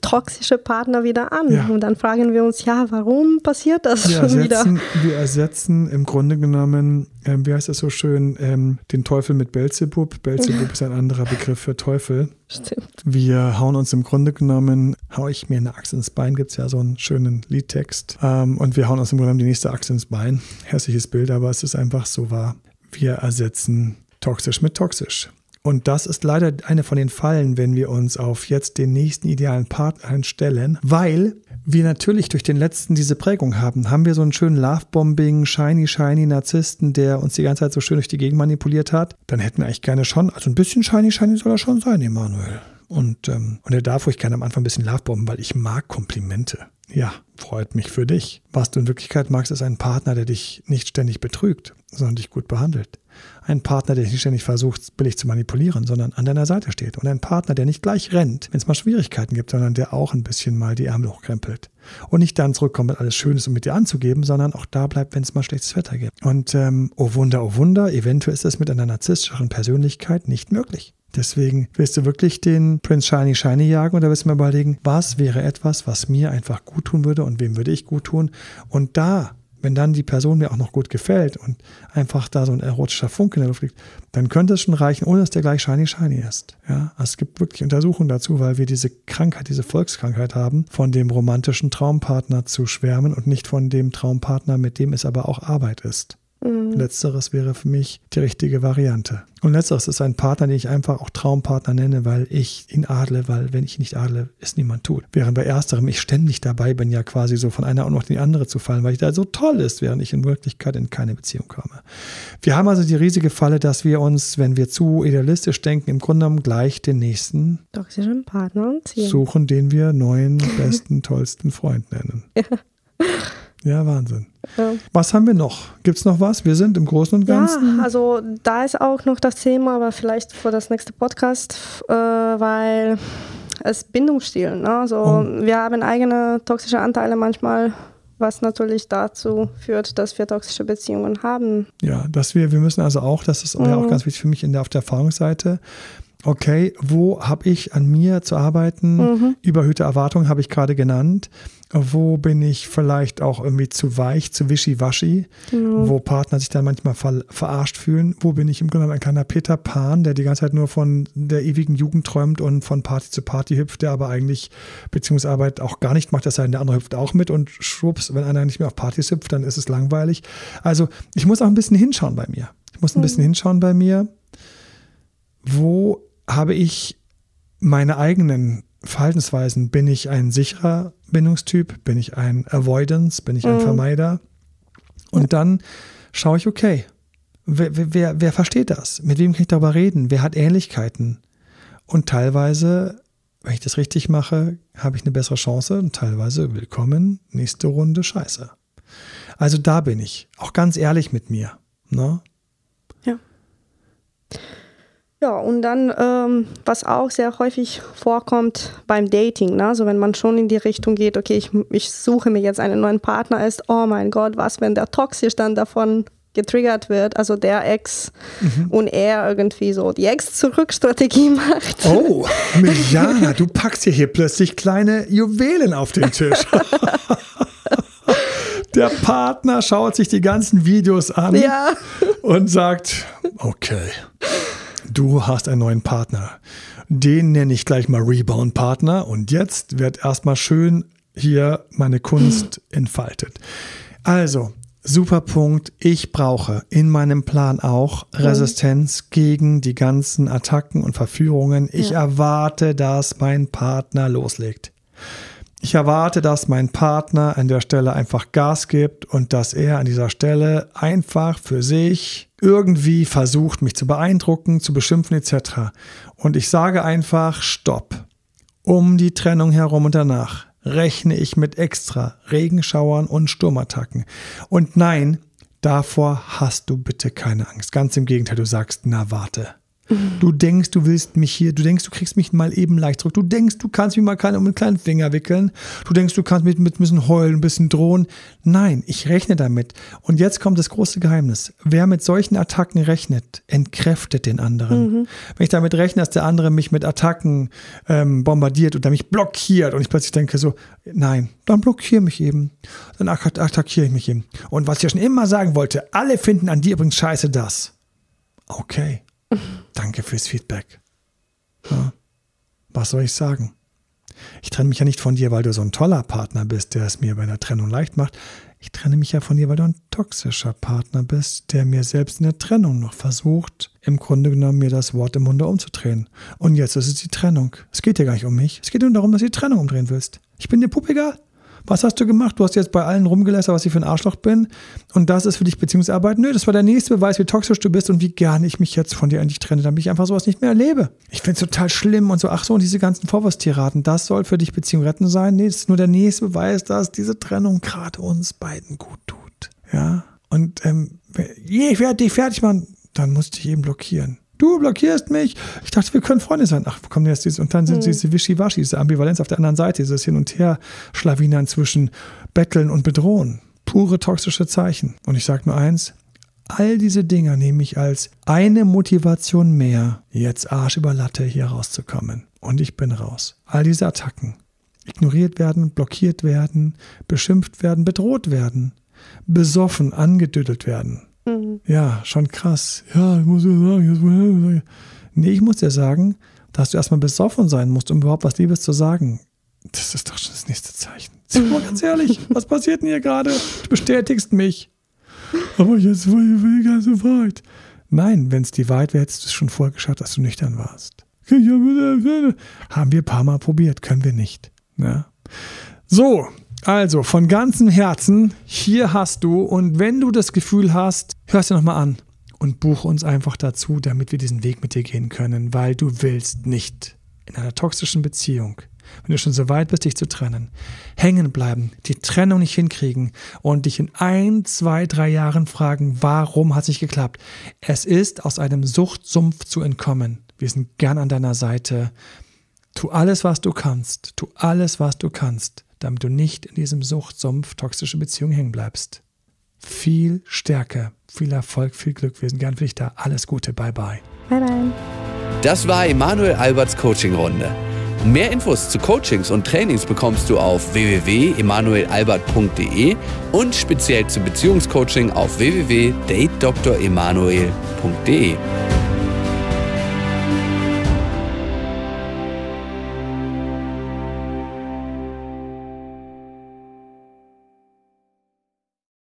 toxische Partner wieder an. Ja. Und dann fragen wir uns, ja, warum passiert das wir schon ersetzen, wieder? Wir ersetzen im Grunde genommen, äh, wie heißt das so schön, ähm, den Teufel mit Belzebub. Belzebub ist ein anderer Begriff für Teufel. Stimmt. Wir hauen uns im Grunde genommen, hau ich mir eine Axt ins Bein, gibt es ja so einen schönen Liedtext. Ähm, und wir hauen uns im Grunde genommen die nächste Axt ins Bein. Hässliches Bild, aber es ist einfach so wahr. Wir ersetzen toxisch mit toxisch. Und das ist leider eine von den Fallen, wenn wir uns auf jetzt den nächsten idealen Partner einstellen, weil wir natürlich durch den letzten diese Prägung haben. Haben wir so einen schönen Lovebombing, shiny, shiny Narzissten, der uns die ganze Zeit so schön durch die Gegend manipuliert hat, dann hätten wir eigentlich gerne schon, also ein bisschen shiny, shiny soll er schon sein, Emanuel. Und, ähm, und er darf ruhig gerne am Anfang ein bisschen Lovebomben, weil ich mag Komplimente. Ja, freut mich für dich. Was du in Wirklichkeit magst, ist ein Partner, der dich nicht ständig betrügt, sondern dich gut behandelt. Ein Partner, der dich nicht ständig versucht, billig zu manipulieren, sondern an deiner Seite steht. Und ein Partner, der nicht gleich rennt, wenn es mal Schwierigkeiten gibt, sondern der auch ein bisschen mal die Ärmel hochkrempelt. Und nicht dann zurückkommt, wenn alles schön ist, um mit dir anzugeben, sondern auch da bleibt, wenn es mal schlechtes Wetter gibt. Und ähm, oh Wunder, oh Wunder, eventuell ist das mit einer narzisstischen Persönlichkeit nicht möglich. Deswegen willst du wirklich den Prince Shiny Shiny jagen oder willst du mir überlegen, was wäre etwas, was mir einfach gut tun würde und wem würde ich gut tun? Und da, wenn dann die Person mir auch noch gut gefällt und einfach da so ein erotischer Funke in der Luft liegt, dann könnte es schon reichen, ohne dass der gleich Shiny Shiny ist. Ja, also es gibt wirklich Untersuchungen dazu, weil wir diese Krankheit, diese Volkskrankheit haben, von dem romantischen Traumpartner zu schwärmen und nicht von dem Traumpartner, mit dem es aber auch Arbeit ist. Mhm. Letzteres wäre für mich die richtige Variante. Und letzteres ist ein Partner, den ich einfach auch Traumpartner nenne, weil ich ihn adle, weil wenn ich ihn nicht adle, es niemand tut. Während bei ersterem ich ständig dabei bin, ja quasi so von einer und in die andere zu fallen, weil ich da so toll ist, während ich in Wirklichkeit in keine Beziehung komme. Wir haben also die riesige Falle, dass wir uns, wenn wir zu idealistisch denken, im Grunde genommen gleich den nächsten toxischen Partner suchen, den wir neuen, besten, tollsten Freund nennen. Ja. Ja, Wahnsinn. Ja. Was haben wir noch? Gibt es noch was? Wir sind im Großen und Ganzen. Ja, also da ist auch noch das Thema, aber vielleicht für das nächste Podcast, äh, weil es Bindungsstil. Ne? Also oh. wir haben eigene toxische Anteile manchmal was natürlich dazu führt, dass wir toxische Beziehungen haben. Ja, dass wir, wir müssen also auch, das ist mhm. auch ganz wichtig für mich in der, auf der Erfahrungsseite, okay, wo habe ich an mir zu arbeiten? Mhm. Überhöhte Erwartungen habe ich gerade genannt. Wo bin ich vielleicht auch irgendwie zu weich, zu wischiwaschi, mhm. wo Partner sich dann manchmal ver verarscht fühlen? Wo bin ich im Grunde ein kleiner Peter Pan, der die ganze Zeit nur von der ewigen Jugend träumt und von Party zu Party hüpft, der aber eigentlich Beziehungsarbeit auch gar nicht macht, das sei denn, der andere hüpft auch mit und schwupps, wenn einer nicht mehr auf Partys hüpft, dann ist es langweilig. Also ich muss auch ein bisschen hinschauen bei mir. Ich muss ein mhm. bisschen hinschauen bei mir, wo habe ich meine eigenen Verhaltensweisen? Bin ich ein sicherer Bindungstyp? Bin ich ein Avoidance? Bin ich ein mhm. Vermeider? Und dann schaue ich, okay, wer, wer, wer versteht das? Mit wem kann ich darüber reden? Wer hat Ähnlichkeiten? Und teilweise, wenn ich das richtig mache, habe ich eine bessere Chance und teilweise willkommen, nächste Runde Scheiße. Also da bin ich, auch ganz ehrlich mit mir. Ne? Ja. Ja, und dann, ähm, was auch sehr häufig vorkommt beim Dating, ne? also wenn man schon in die Richtung geht, okay, ich, ich suche mir jetzt einen neuen Partner, ist, oh mein Gott, was, wenn der toxisch dann davon getriggert wird, also der Ex mhm. und er irgendwie so die Ex-Zurück-Strategie macht. Oh, Mirjana, du packst hier, hier plötzlich kleine Juwelen auf den Tisch. Der Partner schaut sich die ganzen Videos an Ja. und sagt, okay, du hast einen neuen Partner. Den nenne ich gleich mal Rebound-Partner und jetzt wird erstmal schön hier meine Kunst entfaltet. Also, super Punkt. Ich brauche in meinem Plan auch Resistenz gegen die ganzen Attacken und Verführungen. Ich erwarte, dass mein Partner loslegt. Ich erwarte, dass mein Partner an der Stelle einfach Gas gibt und dass er an dieser Stelle einfach für sich irgendwie versucht, mich zu beeindrucken, zu beschimpfen etc. Und ich sage einfach Stopp. Um die Trennung herum und danach rechne ich mit extra Regenschauern und Sturmattacken. Und nein, davor hast du bitte keine Angst. Ganz im Gegenteil, du sagst, na warte. Du denkst, du willst mich hier, du denkst, du kriegst mich mal eben leicht zurück. Du denkst, du kannst mich mal keinen um einen kleinen Finger wickeln. Du denkst, du kannst mit, mit ein bisschen heulen, ein bisschen drohen. Nein, ich rechne damit. Und jetzt kommt das große Geheimnis. Wer mit solchen Attacken rechnet, entkräftet den anderen. Wenn ich damit rechne, dass der andere mich mit Attacken ähm, bombardiert oder mich blockiert und ich plötzlich denke so, nein, dann blockiere mich eben. Dann attack- attackiere ich mich eben. Und was ich ja schon immer sagen wollte, alle finden an dir übrigens scheiße das. Okay. Danke fürs Feedback. Ja. Was soll ich sagen? Ich trenne mich ja nicht von dir, weil du so ein toller Partner bist, der es mir bei einer Trennung leicht macht. Ich trenne mich ja von dir, weil du ein toxischer Partner bist, der mir selbst in der Trennung noch versucht, im Grunde genommen mir das Wort im Munde umzudrehen. Und jetzt ist es die Trennung. Es geht dir gar nicht um mich. Es geht nur darum, dass du die Trennung umdrehen willst. Ich bin dir puppegal. Was hast du gemacht? Du hast jetzt bei allen rumgelästert, was ich für ein Arschloch bin. Und das ist für dich Beziehungsarbeit. Nö, das war der nächste Beweis, wie toxisch du bist und wie gern ich mich jetzt von dir endlich trenne, damit ich einfach sowas nicht mehr erlebe. Ich finde es total schlimm und so, ach so, und diese ganzen Vorwurfstiraden, das soll für dich Beziehung retten sein. Nee, das ist nur der nächste Beweis, dass diese Trennung gerade uns beiden gut tut. Ja. Und ähm, ich werde dich fertig machen, dann musst du dich eben blockieren. Du blockierst mich. Ich dachte, wir können Freunde sein. Ach, wo kommen jetzt diese? Und dann sind diese Wischiwaschi, diese Ambivalenz auf der anderen Seite, dieses Hin und Her, Schlawinern zwischen Betteln und Bedrohen. Pure toxische Zeichen. Und ich sage nur eins, all diese Dinger nehme ich als eine Motivation mehr, jetzt Arsch über Latte hier rauszukommen. Und ich bin raus. All diese Attacken. Ignoriert werden, blockiert werden, beschimpft werden, bedroht werden, besoffen, angedüdelt werden. Ja, schon krass. Ja, ich muss dir sagen, jetzt- nee, ich muss dir sagen, dass du erstmal besoffen sein musst, um überhaupt was Liebes zu sagen. Das ist doch schon das nächste Zeichen. Sind wir mal ganz ehrlich, was passiert denn hier gerade? Du bestätigst mich. Aber jetzt will ich ganz so weit. Nein, wenn es die Wahrheit wäre, hättest du es schon vorher geschafft, dass du nüchtern warst. Haben wir ein paar Mal probiert, können wir nicht. Ja. So, also von ganzem Herzen, hier hast du und wenn du das Gefühl hast, hörst dir nochmal an und buche uns einfach dazu, damit wir diesen Weg mit dir gehen können, weil du willst nicht in einer toxischen Beziehung, wenn du schon so weit bist, dich zu trennen, hängen bleiben, die Trennung nicht hinkriegen und dich in ein, zwei, drei Jahren fragen, warum hat es nicht geklappt? Es ist aus einem Suchtsumpf zu entkommen. Wir sind gern an deiner Seite. Tu alles, was du kannst. Tu alles, was du kannst, damit du nicht in diesem Suchtsumpf toxische Beziehung hängen bleibst. Viel Stärke, viel Erfolg, viel Glück. Wir sind gern für dich da. Alles Gute. Bye, bye. Bye, bye. Das war Emanuel Alberts Coaching-Runde. Mehr Infos zu Coachings und Trainings bekommst du auf www.emanuelalbert.de und speziell zu Beziehungscoaching auf www.datedremanuel.de.